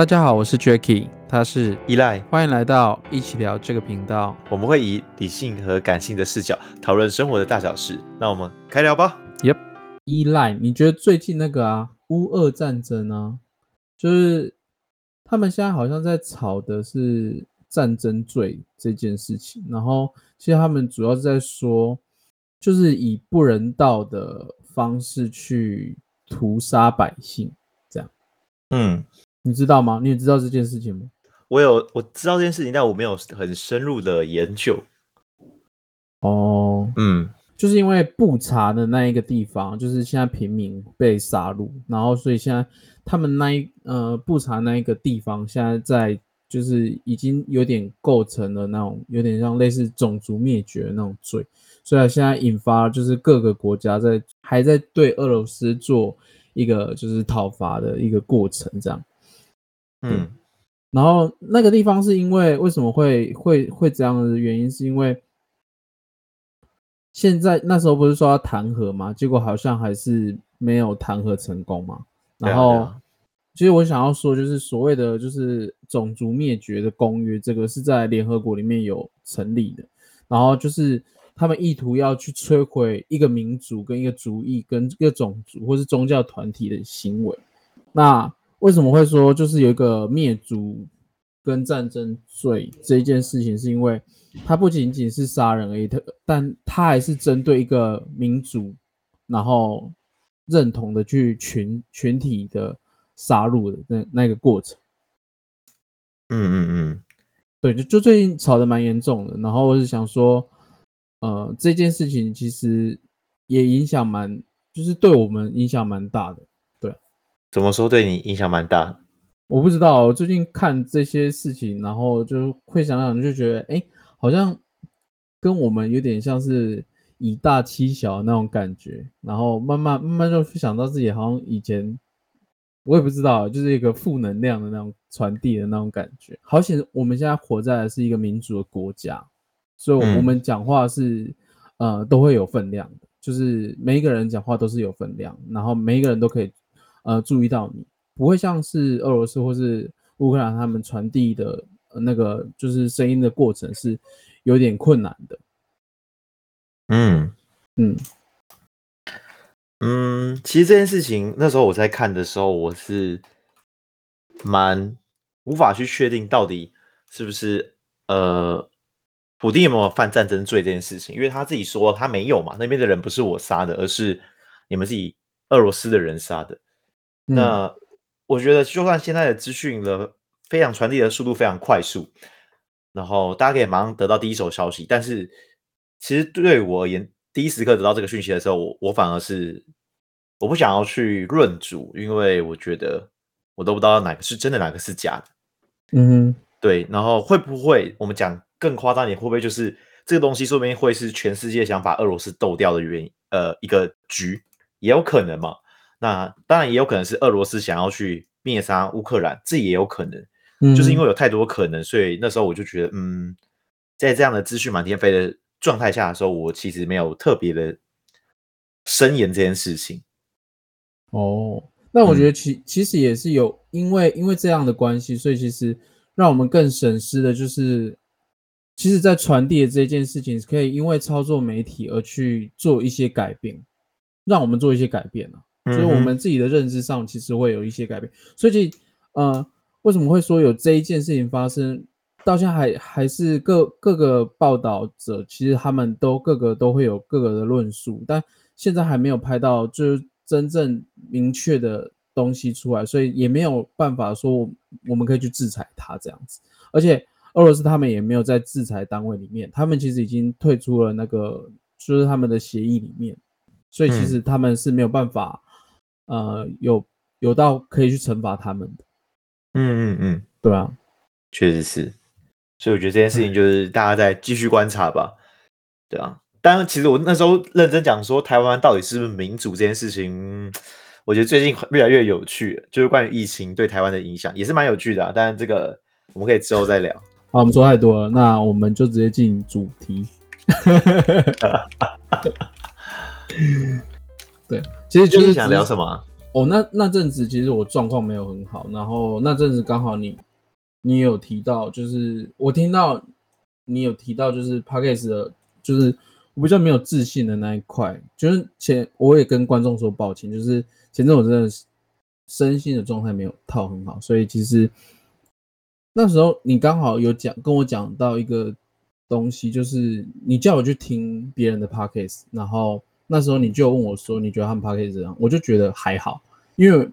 大家好，我是 Jacky，他是依赖，欢迎来到一起聊这个频道。我们会以理性和感性的视角讨论生活的大小事。那我们开聊吧。Yep，依赖，你觉得最近那个啊，乌俄战争啊，就是他们现在好像在吵的是战争罪这件事情，然后其实他们主要是在说，就是以不人道的方式去屠杀百姓。嗯，你知道吗？你也知道这件事情吗？我有，我知道这件事情，但我没有很深入的研究。哦，嗯，就是因为布查的那一个地方，就是现在平民被杀戮，然后所以现在他们那一呃布查那一个地方，现在在就是已经有点构成了那种有点像类似种族灭绝的那种罪，所以现在引发就是各个国家在还在对俄罗斯做。一个就是讨伐的一个过程，这样，嗯，然后那个地方是因为为什么会会会这样的原因，是因为现在那时候不是说要弹劾吗？结果好像还是没有弹劾成功嘛。然后，其实我想要说，就是所谓的就是种族灭绝的公约，这个是在联合国里面有成立的，然后就是。他们意图要去摧毁一个民族、跟一个族裔、跟一个种族或是宗教团体的行为。那为什么会说就是有一个灭族跟战争罪这一件事情？是因为它不仅仅是杀人而已，它但它还是针对一个民族，然后认同的去群群体的杀戮的那那个过程。嗯嗯嗯，对，就就最近吵得蛮严重的。然后我是想说。呃，这件事情其实也影响蛮，就是对我们影响蛮大的。对，怎么说对你影响蛮大？我不知道，我最近看这些事情，然后就会想想，就觉得，哎，好像跟我们有点像是以大欺小那种感觉。然后慢慢慢慢就想到自己好像以前，我也不知道，就是一个负能量的那种传递的那种感觉。好险，我们现在活在的是一个民主的国家。所以，我们讲话是，嗯、呃，都会有分量的，就是每一个人讲话都是有分量，然后每一个人都可以，呃，注意到你，不会像是俄罗斯或是乌克兰他们传递的那个就是声音的过程是有点困难的。嗯嗯嗯，其实这件事情那时候我在看的时候，我是蛮无法去确定到底是不是呃。普丁有没有犯战争罪这件事情？因为他自己说他没有嘛，那边的人不是我杀的，而是你们自己俄罗斯的人杀的。嗯、那我觉得，就算现在的资讯的非常传递的速度非常快速，然后大家可以马上得到第一手消息，但是其实对我而言，第一时刻得到这个讯息的时候，我我反而是我不想要去论主，因为我觉得我都不知道哪个是真的，哪个是假的。嗯，对，然后会不会我们讲？更夸张一点，会不会就是这个东西说不定会是全世界想把俄罗斯斗掉的原因？呃，一个局也有可能嘛。那当然也有可能是俄罗斯想要去灭杀乌克兰，这也有可能。嗯，就是因为有太多可能，所以那时候我就觉得，嗯，在这样的资讯满天飞的状态下的时候，我其实没有特别的深言这件事情。哦，那我觉得其、嗯、其实也是有，因为因为这样的关系，所以其实让我们更审视的就是。其实，在传递的这件事情，可以因为操作媒体而去做一些改变，让我们做一些改变啊。所以，我们自己的认知上，其实会有一些改变。所以，呃，为什么会说有这一件事情发生？到现在还还是各各个报道者，其实他们都各个都会有各个的论述，但现在还没有拍到就是真正明确的东西出来，所以也没有办法说我们可以去制裁他这样子，而且。俄罗斯他们也没有在制裁单位里面，他们其实已经退出了那个，就是他们的协议里面，所以其实他们是没有办法，嗯、呃，有有到可以去惩罚他们的。嗯嗯嗯，对啊，确实是，所以我觉得这件事情就是大家再继续观察吧。对啊，当然，其实我那时候认真讲说台湾到底是不是民主这件事情，我觉得最近越来越有趣，就是关于疫情对台湾的影响也是蛮有趣的啊。当然，这个我们可以之后再聊。好，我们说太多了，那我们就直接进主题。对，其实就是想聊什么？哦，那那阵子其实我状况没有很好，然后那阵子刚好你你有提到，就是我听到你有提到，就是 Podcast 的，就是我比较没有自信的那一块，就是前我也跟观众说抱歉，就是前阵我真的身心的状态没有套很好，所以其实那时候你刚好有讲跟我讲到一个东西，就是你叫我去听别人的 Podcast，然后。那时候你就问我说：“你觉得他们 Podcast 怎样？”我就觉得还好，因为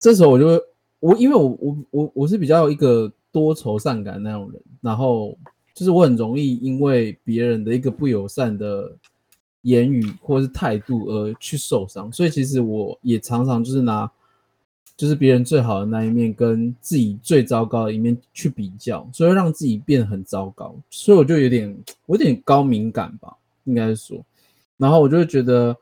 这时候我就我因为我我我我是比较一个多愁善感的那种人，然后就是我很容易因为别人的一个不友善的言语或是态度而去受伤，所以其实我也常常就是拿就是别人最好的那一面跟自己最糟糕的一面去比较，所以让自己变得很糟糕，所以我就有点我有点高敏感吧，应该是说。然后我就会觉得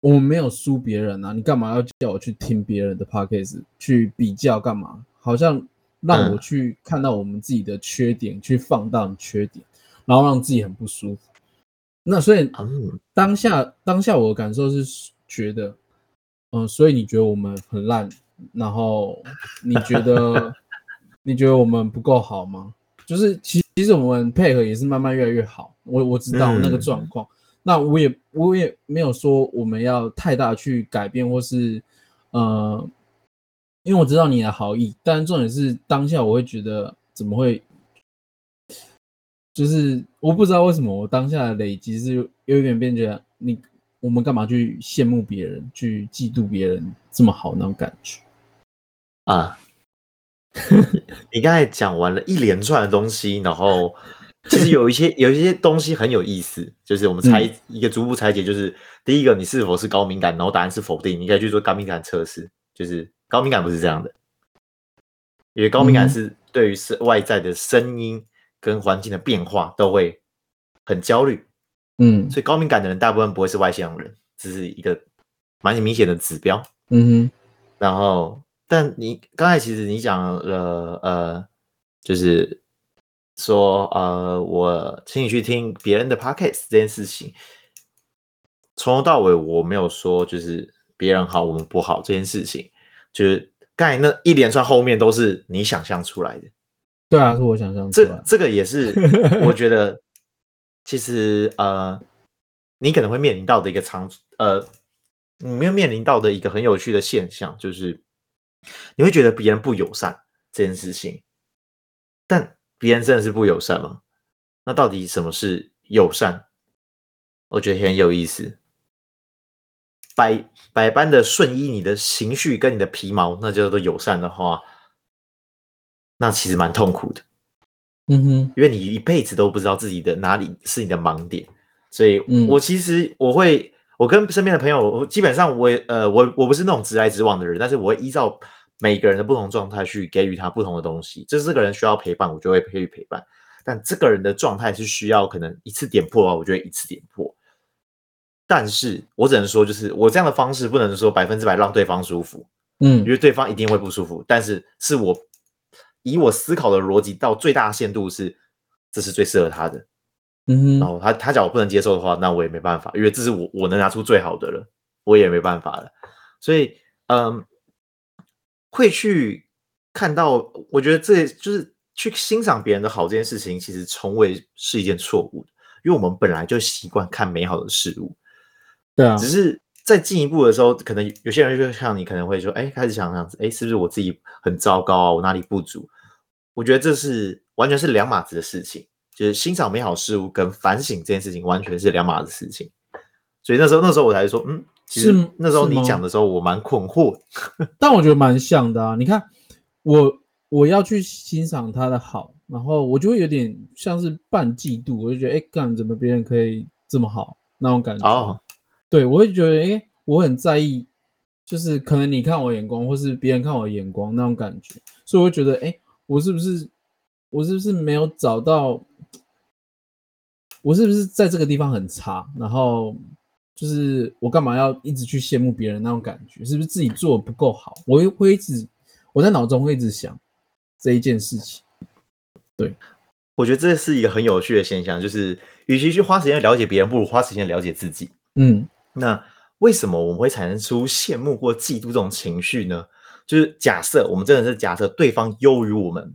我们没有输别人啊，你干嘛要叫我去听别人的 podcast 去比较干嘛？好像让我去看到我们自己的缺点，嗯、去放大缺点，然后让自己很不舒服。那所以当下当下我的感受是觉得，嗯，所以你觉得我们很烂，然后你觉得 你觉得我们不够好吗？就是其其实我们配合也是慢慢越来越好，我我知道那个状况。嗯那我也我也没有说我们要太大去改变，或是呃，因为我知道你的好意，但重点是当下我会觉得怎么会，就是我不知道为什么我当下的累积是有一点变觉得你我们干嘛去羡慕别人，去嫉妒别人这么好那种感觉啊？你刚才讲完了一连串的东西，然后。其实有一些 有一些东西很有意思，就是我们拆一个逐步拆解，就是第一个，你是否是高敏感，然后答案是否定，你可以去做高敏感测试。就是高敏感不是这样的，因为高敏感是对于是外在的声音跟环境的变化都会很焦虑，嗯，所以高敏感的人大部分不会是外向人，这是一个蛮明显的指标，嗯哼。然后，但你刚才其实你讲了，呃，就是。说呃，我请你去听别人的 podcast 这件事情，从头到尾我没有说就是别人好我们不好这件事情，就是刚才那一连串后面都是你想象出来的。对啊，是我想象出来的。这这个也是 我觉得，其实呃，你可能会面临到的一个长呃，你没有面临到的一个很有趣的现象，就是你会觉得别人不友善这件事情，但。别人真的是不友善吗？那到底什么是友善？我觉得很有意思。百百般的顺依你的情绪跟你的皮毛，那叫做友善的话，那其实蛮痛苦的。嗯哼，因为你一辈子都不知道自己的哪里是你的盲点，所以我其实我会，我跟身边的朋友，我基本上我呃，我我不是那种直来直往的人，但是我会依照。每个人的不同状态去给予他不同的东西，就是这个人需要陪伴，我就会给予陪伴。但这个人的状态是需要可能一次点破的话，我就会一次点破。但是我只能说，就是我这样的方式不能说百分之百让对方舒服，嗯，因为对方一定会不舒服。但是是我以我思考的逻辑到最大限度是，这是最适合他的，嗯。然后他他假如不能接受的话，那我也没办法，因为这是我我能拿出最好的了，我也没办法了。所以，嗯。会去看到，我觉得这就是去欣赏别人的好这件事情，其实从未是一件错误的，因为我们本来就习惯看美好的事物。对啊，只是在进一步的时候，可能有些人就像你，可能会说，哎，开始想想，哎，是不是我自己很糟糕啊？我哪里不足？我觉得这是完全是两码子的事情，就是欣赏美好事物跟反省这件事情完全是两码子的事情。所以那时候，那时候我才说，嗯。是那时候你讲的时候，我蛮困惑，但我觉得蛮像的啊。你看，我我要去欣赏他的好，然后我就会有点像是半嫉妒，我就觉得，哎，干怎么别人可以这么好那种感觉。哦，对，我会觉得，哎，我很在意，就是可能你看我眼光，或是别人看我眼光那种感觉，所以我会觉得，哎，我是不是我是不是没有找到，我是不是在这个地方很差，然后。就是我干嘛要一直去羡慕别人那种感觉？是不是自己做的不够好？我会一直我在脑中会一直想这一件事情。对，我觉得这是一个很有趣的现象，就是与其去花时间了解别人，不如花时间了解自己。嗯，那为什么我们会产生出羡慕或嫉妒这种情绪呢？就是假设我们真的是假设对方优于我们，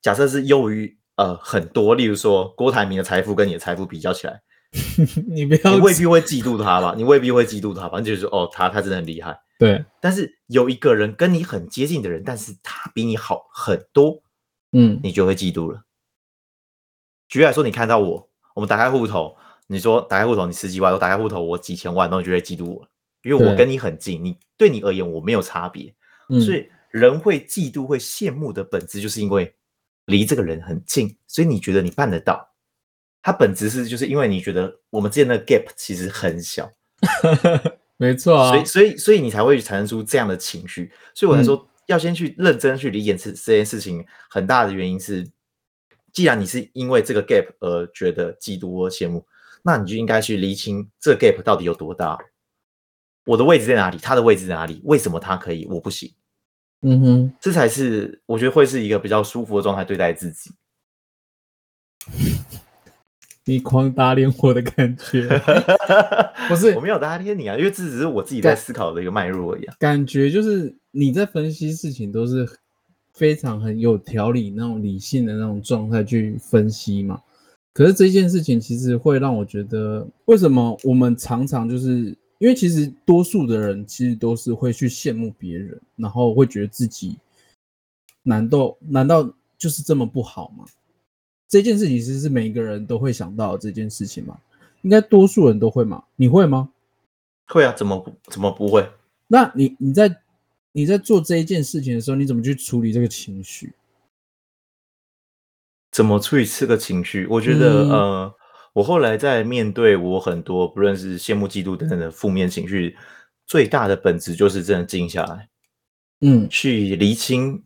假设是优于呃很多，例如说郭台铭的财富跟你的财富比较起来，你不要，你未必会嫉妒他吧？你未必会嫉妒他吧？你就是说哦，他他真的很厉害。对，但是有一个人跟你很接近的人，但是他比你好很多，嗯，你就会嫉妒了。举例来说，你看到我，我们打开户头。你说打开户头，你十几万；我打开户头，我几千万，然后你就会嫉妒我，因为我跟你很近，你对你而言我没有差别，嗯，所以人会嫉妒、会羡慕的本质，就是因为离这个人很近，所以你觉得你办得到。它本质是就是因为你觉得我们之间的 gap 其实很小，没错啊，所以所以所以你才会产生出这样的情绪。所以我才说要先去认真去理解这这件事情，很大的原因是，既然你是因为这个 gap 而觉得嫉妒或羡慕。那你就应该去厘清这 gap 到底有多大，我的位置在哪里，他的位置在哪里，为什么他可以，我不行？嗯哼，这才是我觉得会是一个比较舒服的状态对待自己。你狂打脸我的感觉，不是我没有打脸你啊，因为这只是我自己在思考的一个脉络而已啊。感觉就是你在分析事情都是非常很有条理、那种理性的那种状态去分析嘛。可是这件事情其实会让我觉得，为什么我们常常就是因为其实多数的人其实都是会去羡慕别人，然后会觉得自己难道难道就是这么不好吗？这件事情其实是每一个人都会想到的这件事情嘛？应该多数人都会嘛？你会吗？会啊，怎么不怎么不会？那你你在你在做这一件事情的时候，你怎么去处理这个情绪？怎么处理这个情绪？我觉得，嗯、呃，我后来在面对我很多不论是羡慕、嫉妒等等的负面情绪，最大的本质就是真的静下来，嗯，去厘清，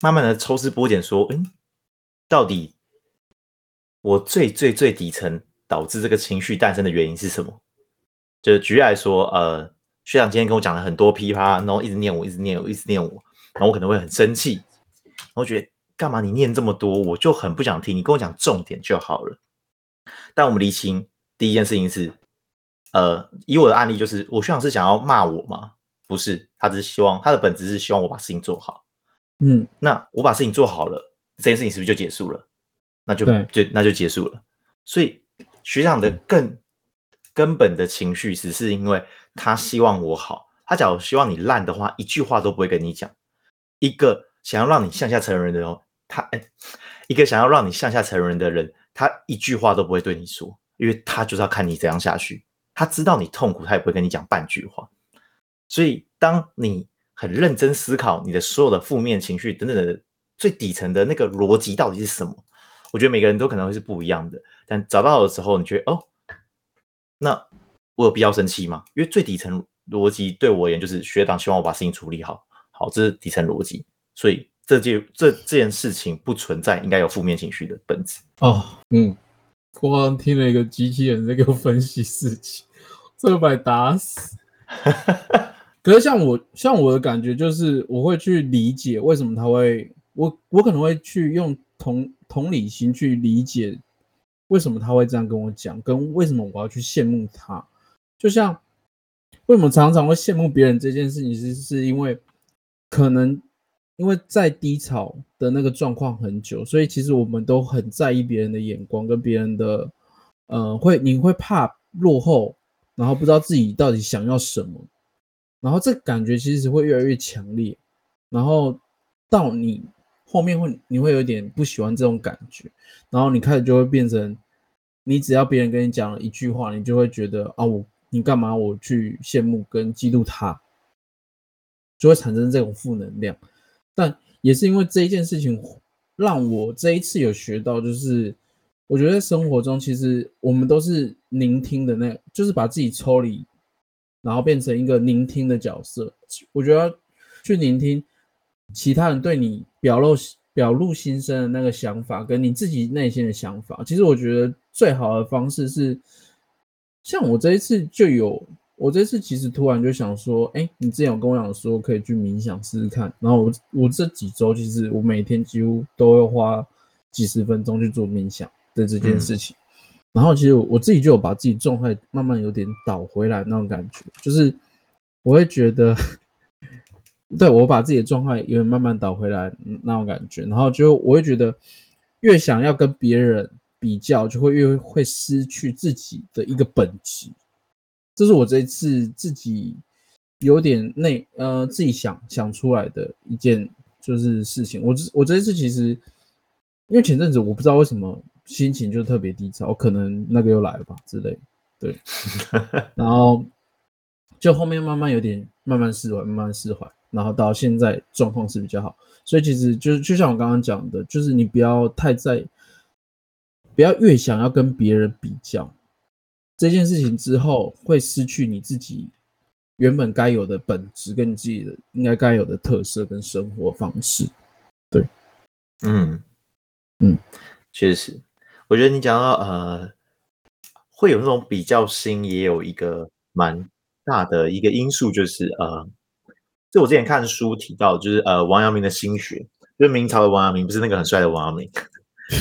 慢慢的抽丝剥茧，说，嗯，到底我最最最底层导致这个情绪诞生的原因是什么？就举例来说，呃，学长今天跟我讲了很多噼啪，然后一直念我，一直念我，一直念我，然后我可能会很生气，然后觉得。干嘛你念这么多？我就很不想听。你跟我讲重点就好了。但我们厘清第一件事情是，呃，以我的案例就是，我学长是想要骂我吗？不是，他只是希望他的本质是希望我把事情做好。嗯，那我把事情做好了，这件事情是不是就结束了？那就就那就结束了。所以学长的更根本的情绪只是因为他希望我好。他假如希望你烂的话，一句话都不会跟你讲。一个想要让你向下沉沦的人。他哎，一个想要让你向下沉沦的人，他一句话都不会对你说，因为他就是要看你怎样下去。他知道你痛苦，他也不会跟你讲半句话。所以，当你很认真思考你的所有的负面情绪等等的最底层的那个逻辑到底是什么，我觉得每个人都可能会是不一样的。但找到的时候，你觉得哦，那我有必要生气吗？因为最底层逻辑对我而言就是学长希望我把事情处理好，好，这是底层逻辑，所以。这件这这件事情不存在应该有负面情绪的本质哦。嗯，我刚刚听了一个机器人在给我分析事情，这把打死。可是像我像我的感觉就是，我会去理解为什么他会，我我可能会去用同同理心去理解为什么他会这样跟我讲，跟为什么我要去羡慕他。就像为什么常常会羡慕别人这件事情，是是因为可能。因为在低潮的那个状况很久，所以其实我们都很在意别人的眼光跟别人的，呃，会你会怕落后，然后不知道自己到底想要什么，然后这感觉其实会越来越强烈，然后到你后面会你会有点不喜欢这种感觉，然后你开始就会变成，你只要别人跟你讲了一句话，你就会觉得啊，我你干嘛我去羡慕跟嫉妒他，就会产生这种负能量。但也是因为这一件事情，让我这一次有学到，就是我觉得在生活中，其实我们都是聆听的，那就是把自己抽离，然后变成一个聆听的角色。我觉得去聆听其他人对你表露表露心声的那个想法，跟你自己内心的想法，其实我觉得最好的方式是，像我这一次就有。我这次其实突然就想说，哎，你之前有跟我讲说可以去冥想试试看，然后我我这几周其实我每天几乎都会花几十分钟去做冥想的这件事情，然后其实我自己就有把自己状态慢慢有点倒回来那种感觉，就是我会觉得，对，我把自己的状态有点慢慢倒回来那种感觉，然后就我会觉得越想要跟别人比较，就会越会失去自己的一个本质。这是我这一次自己有点内呃自己想想出来的一件就是事情。我我这一次其实因为前阵子我不知道为什么。心情就特别低潮，可能那个又来了吧之类，对，然后就后面慢慢有点慢慢释怀，慢慢释怀，然后到现在状况是比较好，所以其实就是就像我刚刚讲的，就是你不要太在，不要越想要跟别人比较这件事情之后，会失去你自己原本该有的本质，跟你自己的应该该有的特色跟生活方式，对，嗯。嗯，确实。我觉得你讲到呃，会有那种比较心，也有一个蛮大的一个因素，就是呃，就我之前看书提到，就是呃，王阳明的心学，就是明朝的王阳明，不是那个很帅的王阳明，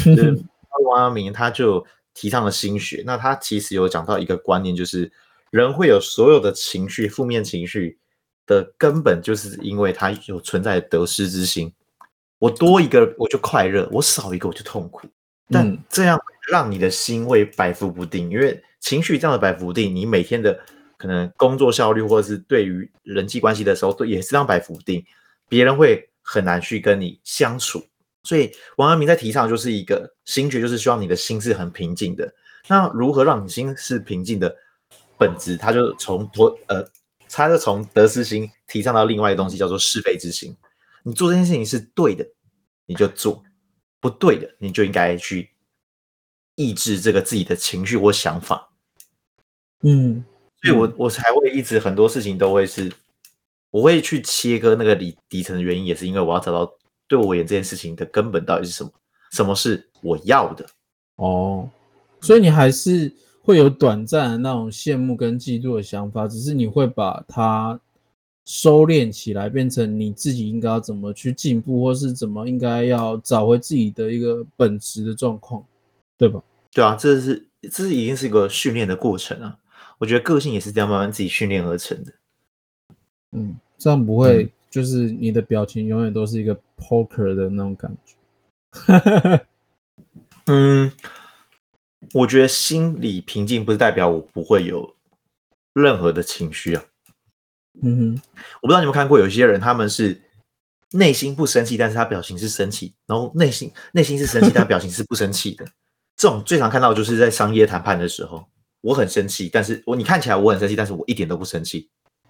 就是 王阳明他就提倡了心学。那他其实有讲到一个观念，就是人会有所有的情绪，负面情绪的根本，就是因为他有存在得失之心。我多一个我就快乐，我少一个我就痛苦。但这样让你的心会摆浮不定，因为情绪这样的摆浮不定，你每天的可能工作效率或者是对于人际关系的时候，都也是这样摆浮不定，别人会很难去跟你相处。所以王阳明在提倡就是一个心学，就是希望你的心是很平静的。那如何让你心是平静的本质？他就从多呃，他就从得失心提倡到另外一个东西，叫做是非之心。你做这件事情是对的，你就做。不对的，你就应该去抑制这个自己的情绪或想法。嗯，所以我我才会一直很多事情都会是，我会去切割那个底底层的原因，也是因为我要找到对我而言这件事情的根本到底是什么，什么是我要的。哦，所以你还是会有短暂的那种羡慕跟嫉妒的想法，只是你会把它。收敛起来，变成你自己应该要怎么去进步，或是怎么应该要找回自己的一个本质的状况，对吧？对啊，这是这是已经是一个训练的过程啊。我觉得个性也是这样慢慢自己训练而成的。嗯，这样不会就是你的表情永远都是一个 poker 的那种感觉。嗯，我觉得心理平静不是代表我不会有任何的情绪啊。嗯哼，我不知道你们看过，有些人他们是内心不生气，但是他表情是生气，然后内心内心是生气，但表情是不生气的。这种最常看到就是在商业谈判的时候，我很生气，但是我你看起来我很生气，但是我一点都不生气。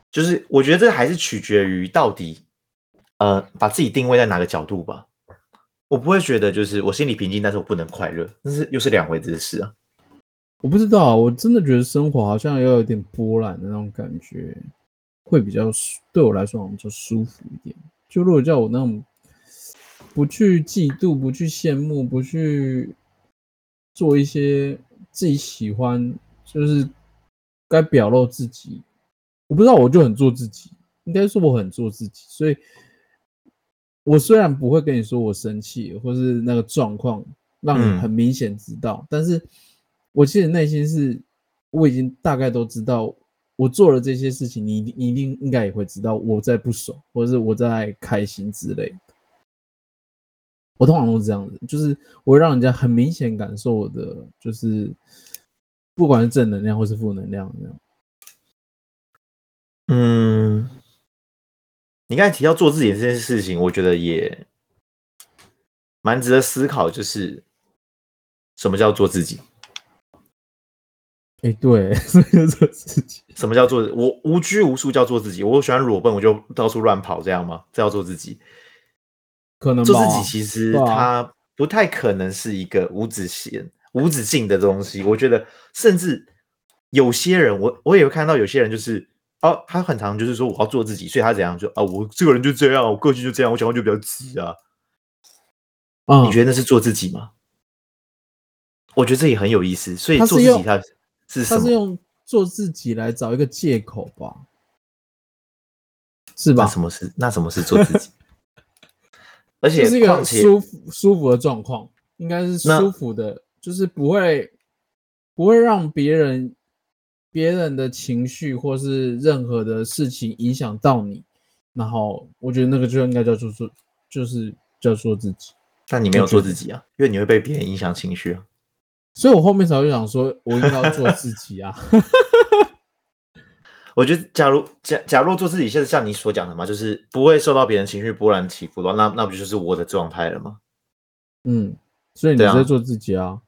就是我觉得这还是取决于到底，呃，把自己定位在哪个角度吧。我不会觉得就是我心里平静，但是我不能快乐，但是又是两回事啊。我不知道，我真的觉得生活好像要有点波澜的那种感觉。会比较对我来说，好像就舒服一点。就如果叫我那种不去嫉妒、不去羡慕、不去做一些自己喜欢，就是该表露自己，我不知道，我就很做自己。应该说我很做自己，所以我虽然不会跟你说我生气，或是那个状况让你很明显知道，嗯、但是我其实内心是我已经大概都知道。我做了这些事情，你你一定应该也会知道我在不爽，或者是我在开心之类的。我通常都是这样子，就是我会让人家很明显感受我的，就是不管是正能量或是负能量这样。嗯，你刚才提到做自己这件事情，我觉得也蛮值得思考，就是什么叫做自己？哎，对，什么叫做自己？什么叫做我无拘无束叫做自己？我喜欢裸奔，我就到处乱跑，这样吗？这叫做自己？可能做自己，其实它不太可能是一个无止线、无止境的东西。我觉得，甚至有些人，我我也会看到有些人，就是哦，他很常就是说我要做自己，所以他怎样就啊，我这个人就这样，我个性就这样，我讲话就比较直啊。嗯，你觉得那是做自己吗？我觉得这也很有意思。所以做自己，他。是他是用做自己来找一个借口吧，是吧？那什么是那什么是做自己？而且是一个舒服舒服的状况，应该是舒服的，就是不会不会让别人别人的情绪或是任何的事情影响到你。然后我觉得那个就应该叫做做，就是叫做自己。但你没有做自己啊，因为你会被别人影响情绪啊。所以我后面才会想说，我应该要做自己啊。我觉得，假如假假如做自己，现在像你所讲的嘛，就是不会受到别人情绪波澜起伏的话，那那不就是我的状态了吗？嗯，所以你在做自己啊，啊？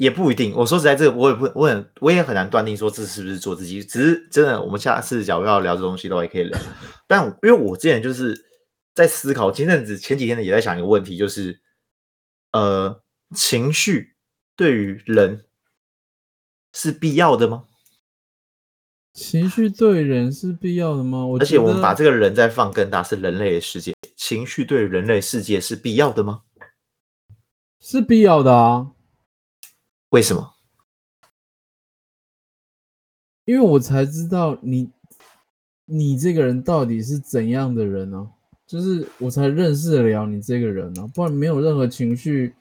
也不一定。我说实在，这个我也不，我很我也很难断定说这是不是做自己。只是真的，我们下次假如要聊这东西的话，也可以聊。但因为我之前就是在思考，前阵子前几天呢也在想一个问题，就是呃，情绪对于人是必要的吗？情绪对人是必要的吗？而且我们把这个人再放更大，是人类的世界，情绪对人类世界是必要的吗？是必要的啊。为什么？因为我才知道你，你这个人到底是怎样的人呢、啊？就是我才认识得了你这个人呢、啊，不然没有任何情绪，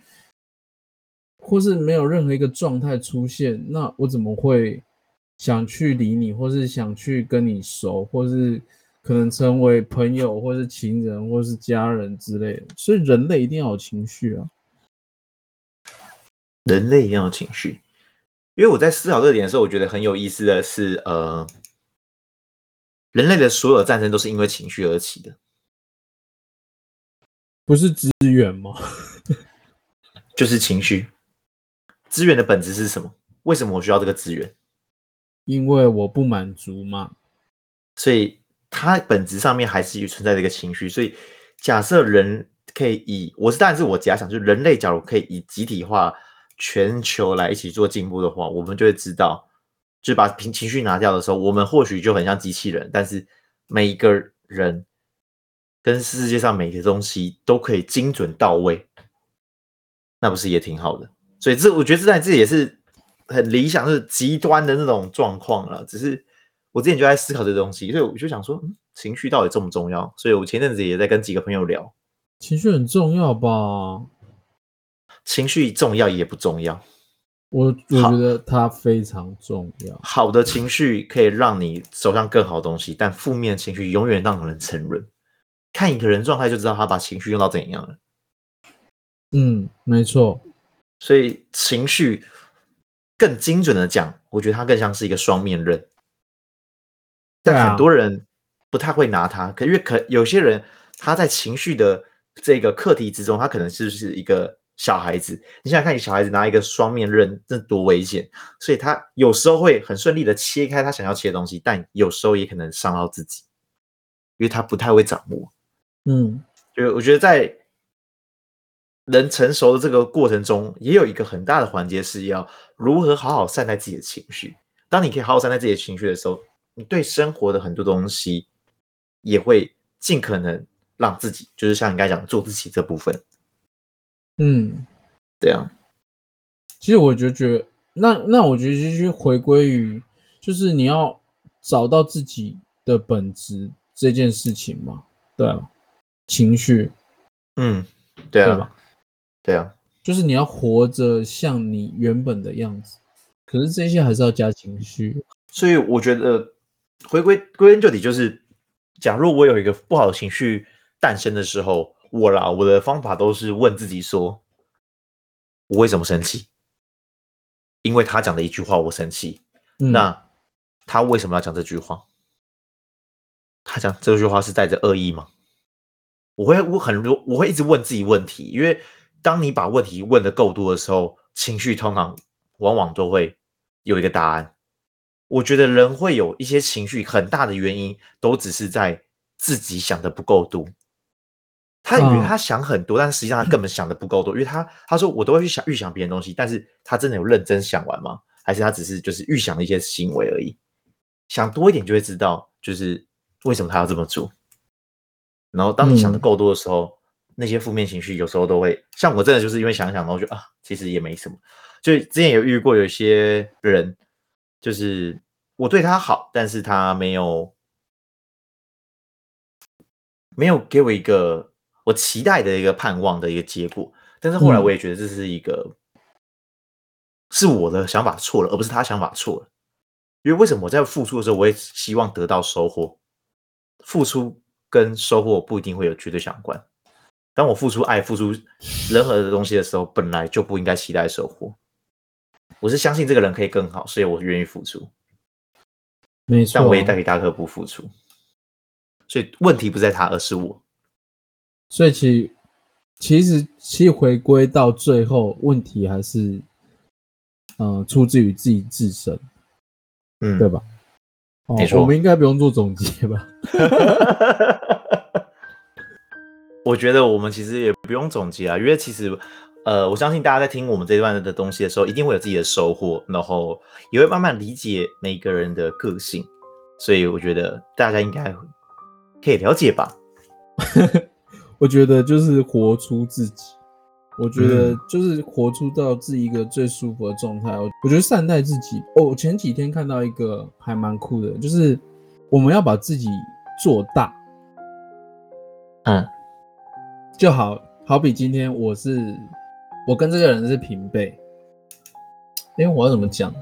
或是没有任何一个状态出现，那我怎么会？想去理你，或是想去跟你熟，或是可能成为朋友，或是情人，或是家人之类的。所以人类一定要有情绪啊！人类一样的情绪，因为我在思考这个点的时候，我觉得很有意思的是，呃，人类的所有的战争都是因为情绪而起的，不是资源吗？就是情绪。资源的本质是什么？为什么我需要这个资源？因为我不满足嘛，所以它本质上面还是存在的一个情绪。所以假设人可以以，我是当然是我假想，就是人类假如可以以集体化全球来一起做进步的话，我们就会知道，就把情情绪拿掉的时候，我们或许就很像机器人，但是每一个人跟世界上每个东西都可以精准到位，那不是也挺好的？所以这我觉得这在这也是。很理想，是极端的那种状况了。只是我之前就在思考这东西，所以我就想说，嗯，情绪到底重不重要？所以我前阵子也在跟几个朋友聊，情绪很重要吧？情绪重要也不重要？我我觉得它非常重要。好，好的情绪可以让你走向更好的东西，但负面情绪永远让人沉沦。看一个人状态就知道他把情绪用到怎样了。嗯，没错。所以情绪。更精准的讲，我觉得它更像是一个双面刃，但很多人不太会拿它，可因为可有些人他在情绪的这个课题之中，他可能就是一个小孩子。你想想看，你小孩子拿一个双面刃，这多危险！所以他有时候会很顺利的切开他想要切的东西，但有时候也可能伤到自己，因为他不太会掌握。嗯，就我觉得在。人成熟的这个过程中，也有一个很大的环节是要如何好好善待自己的情绪。当你可以好好善待自己的情绪的时候，你对生活的很多东西也会尽可能让自己，就是像你刚才讲的做自己这部分。嗯，对啊。其实我就觉得，那那我觉得就是回归于，就是你要找到自己的本质这件事情嘛。对啊，情绪，嗯，对啊。对吧？对啊，就是你要活着像你原本的样子，可是这些还是要加情绪。所以我觉得回归归根究底，就是假如我有一个不好的情绪诞生的时候，我啦，我的方法都是问自己说：我为什么生气？因为他讲的一句话我生气。嗯、那他为什么要讲这句话？他讲这句话是带着恶意吗？我会我很多我会一直问自己问题，因为。当你把问题问的够多的时候，情绪通常往往都会有一个答案。我觉得人会有一些情绪，很大的原因都只是在自己想的不够多。他以为他想很多，但实际上他根本想的不够多，因为他他说我都会去想预想别人东西，但是他真的有认真想完吗？还是他只是就是预想的一些行为而已？想多一点就会知道，就是为什么他要这么做。然后当你想的够多的时候。嗯那些负面情绪有时候都会，像我真的就是因为想想，然后就啊，其实也没什么。就之前有遇过有些人，就是我对他好，但是他没有没有给我一个我期待的一个盼望的一个结果。但是后来我也觉得这是一个是我的想法错了，而不是他想法错了。因为为什么我在付出的时候，我也希望得到收获？付出跟收获不一定会有绝对相关。当我付出爱、付出任何的东西的时候，本来就不应该期待收获。我是相信这个人可以更好，所以我愿意付出。没错，但我也带给大可不付出，所以问题不在他，而是我。所以其其实其实回归到最后，问题还是，嗯、呃，出自于自己自身，嗯，对吧？没错，我们应该不用做总结吧？我觉得我们其实也不用总结啊，因为其实，呃，我相信大家在听我们这一段的东西的时候，一定会有自己的收获，然后也会慢慢理解每个人的个性，所以我觉得大家应该可以了解吧。我觉得就是活出自己，我觉得就是活出到自己一个最舒服的状态。我我觉得善待自己。哦，我前几天看到一个还蛮酷的，就是我们要把自己做大。嗯。就好好比今天我是我跟这个人是平辈，因为我要怎么讲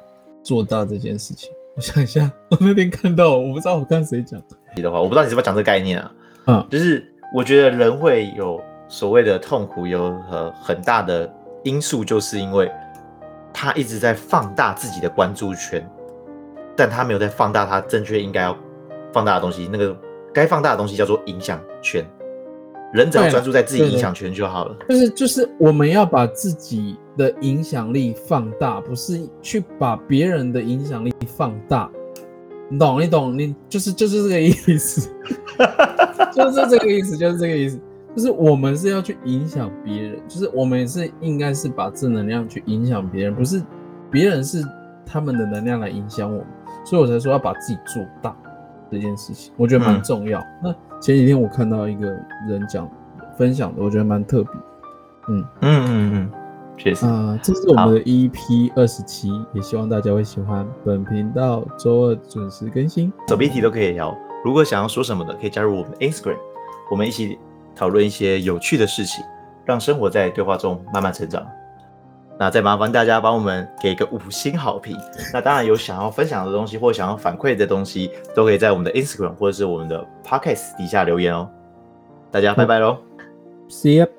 做大这件事情？我想一下，我那天看到，我不知道我看谁讲的话，我不知道你是不是讲这个概念啊？嗯，就是我觉得人会有所谓的痛苦，有呃很大的因素，就是因为他一直在放大自己的关注圈，但他没有在放大他正确应该要放大的东西。那个该放大的东西叫做影响圈。人只要专注在自己影响圈就好了。就是就是，我们要把自己的影响力放大，不是去把别人的影响力放大。你懂？你懂？你就是就是这个意思，就是这个意思，就是这个意思。就是我们是要去影响别人，就是我们也是应该是把正能量去影响别人，不是别人是他们的能量来影响我们。所以我才说要把自己做大这件事情，我觉得蛮重要。嗯、那。前几天我看到一个人讲分享的，我觉得蛮特别。嗯嗯嗯嗯，确实啊、呃，这是我们的 EP 二十七，也希望大家会喜欢。本频道周二准时更新，手臂题都可以聊。如果想要说什么的，可以加入我们的 Instagram，我们一起讨论一些有趣的事情，让生活在对话中慢慢成长。那再麻烦大家帮我们给个五星好评。那当然有想要分享的东西或想要反馈的东西，都可以在我们的 Instagram 或者是我们的 Podcast 底下留言哦。大家拜拜喽，See you。